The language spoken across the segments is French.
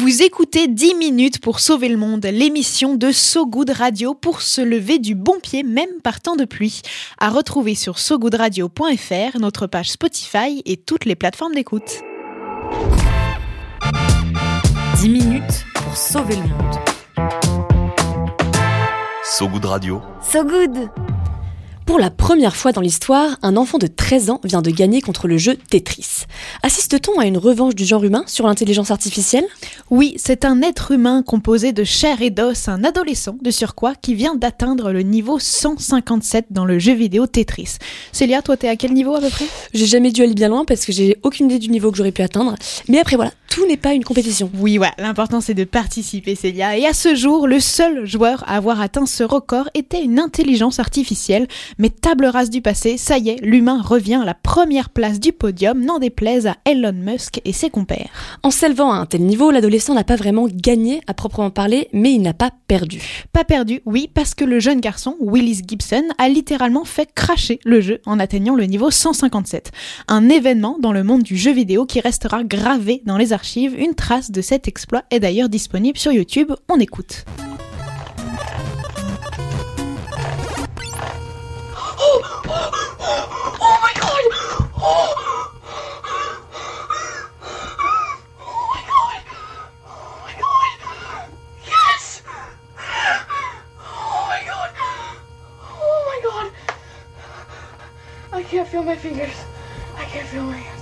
Vous écoutez 10 minutes pour sauver le monde, l'émission de So Good Radio pour se lever du bon pied même par temps de pluie. À retrouver sur sogoodradio.fr, notre page Spotify et toutes les plateformes d'écoute. 10 minutes pour sauver le monde. So Good Radio. So good Pour la première fois dans l'histoire, un enfant de 13 ans vient de gagner contre le jeu Tetris. Assiste-t-on à une revanche du genre humain sur l'intelligence artificielle? Oui, c'est un être humain composé de chair et d'os, un adolescent de surcroît qui vient d'atteindre le niveau 157 dans le jeu vidéo Tetris. Célia, toi t'es à quel niveau à peu près? J'ai jamais dû aller bien loin parce que j'ai aucune idée du niveau que j'aurais pu atteindre. Mais après voilà, tout n'est pas une compétition. Oui, ouais, l'important c'est de participer, Célia. Et à ce jour, le seul joueur à avoir atteint ce record était une intelligence artificielle. Mais table rase du passé, ça y est, l'humain revient à la première place du podium, n'en déplaise à Elon Musk et ses compères. En s'élevant à un tel niveau, l'adolescent n'a pas vraiment gagné à proprement parler, mais il n'a pas perdu. Pas perdu, oui, parce que le jeune garçon, Willis Gibson, a littéralement fait cracher le jeu en atteignant le niveau 157. Un événement dans le monde du jeu vidéo qui restera gravé dans les archives. Une trace de cet exploit est d'ailleurs disponible sur YouTube. On écoute. Can't feel my fingers. I can't feel my hands.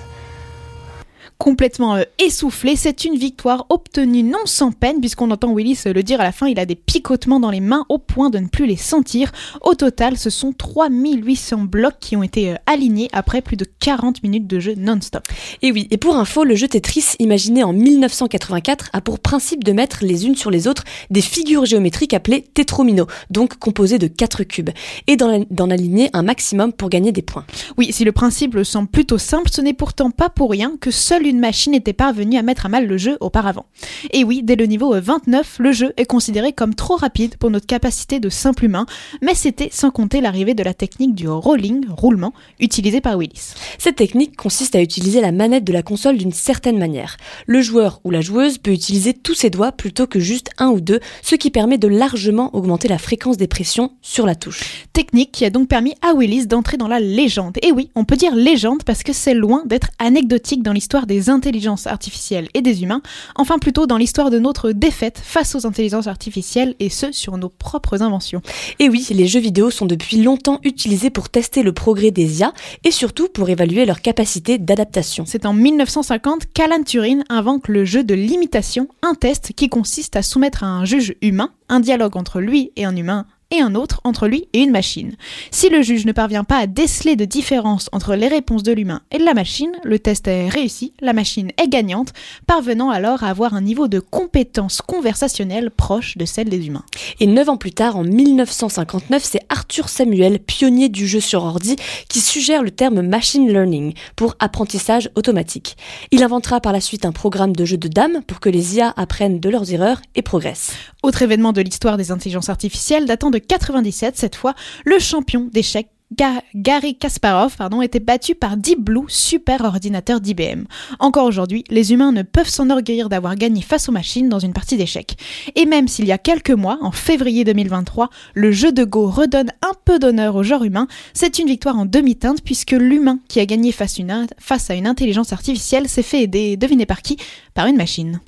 Complètement euh, essoufflé, c'est une victoire obtenue non sans peine, puisqu'on entend Willis le dire à la fin, il a des picotements dans les mains au point de ne plus les sentir. Au total, ce sont 3800 blocs qui ont été euh, alignés après plus de 40 minutes de jeu non-stop. Et oui, et pour info, le jeu Tetris, imaginé en 1984, a pour principe de mettre les unes sur les autres des figures géométriques appelées tétromino, donc composées de 4 cubes, et d'en d'en aligner un maximum pour gagner des points. Oui, si le principe semble plutôt simple, ce n'est pourtant pas pour rien que seule une machine était parvenue à mettre à mal le jeu auparavant. Et oui, dès le niveau 29, le jeu est considéré comme trop rapide pour notre capacité de simple humain, mais c'était sans compter l'arrivée de la technique du rolling, roulement, utilisée par Willis. Cette technique consiste à utiliser la manette de la console d'une certaine manière. Le joueur ou la joueuse peut utiliser tous ses doigts plutôt que juste un ou deux, ce qui permet de largement augmenter la fréquence des pressions sur la touche. Technique qui a donc permis à Willis d'entrer dans la légende. Et oui, on peut dire légende parce que c'est loin d'être anecdotique dans l'histoire des intelligences artificielles et des humains, enfin plutôt dans l'histoire de notre défaite face aux intelligences artificielles et ce sur nos propres inventions. Et oui, les jeux vidéo sont depuis longtemps utilisés pour tester le progrès des IA et surtout pour évaluer leur capacité d'adaptation. C'est en 1950 qu'Alan Turing invente le jeu de l'imitation, un test qui consiste à soumettre à un juge humain un dialogue entre lui et un humain et un autre entre lui et une machine. Si le juge ne parvient pas à déceler de différence entre les réponses de l'humain et de la machine, le test est réussi, la machine est gagnante, parvenant alors à avoir un niveau de compétence conversationnelle proche de celle des humains. Et neuf ans plus tard, en 1959, c'est Arthur Samuel, pionnier du jeu sur ordi, qui suggère le terme machine learning pour apprentissage automatique. Il inventera par la suite un programme de jeu de dames pour que les IA apprennent de leurs erreurs et progressent. Autre événement de l'histoire des intelligences artificielles datant de 97, cette fois, le champion d'échecs Ga- Gary Kasparov pardon, était battu par Deep Blue, super ordinateur d'IBM. Encore aujourd'hui, les humains ne peuvent s'enorgueillir d'avoir gagné face aux machines dans une partie d'échecs. Et même s'il y a quelques mois, en février 2023, le jeu de Go redonne un peu d'honneur au genre humain, c'est une victoire en demi-teinte puisque l'humain qui a gagné face, face à une intelligence artificielle s'est fait aider, devinez par qui? Par une machine.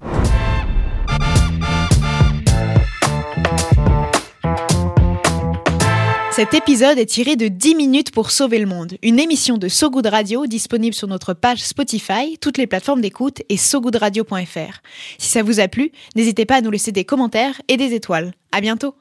Cet épisode est tiré de 10 minutes pour sauver le monde, une émission de So Good Radio disponible sur notre page Spotify, toutes les plateformes d'écoute et sogoodradio.fr. Si ça vous a plu, n'hésitez pas à nous laisser des commentaires et des étoiles. À bientôt!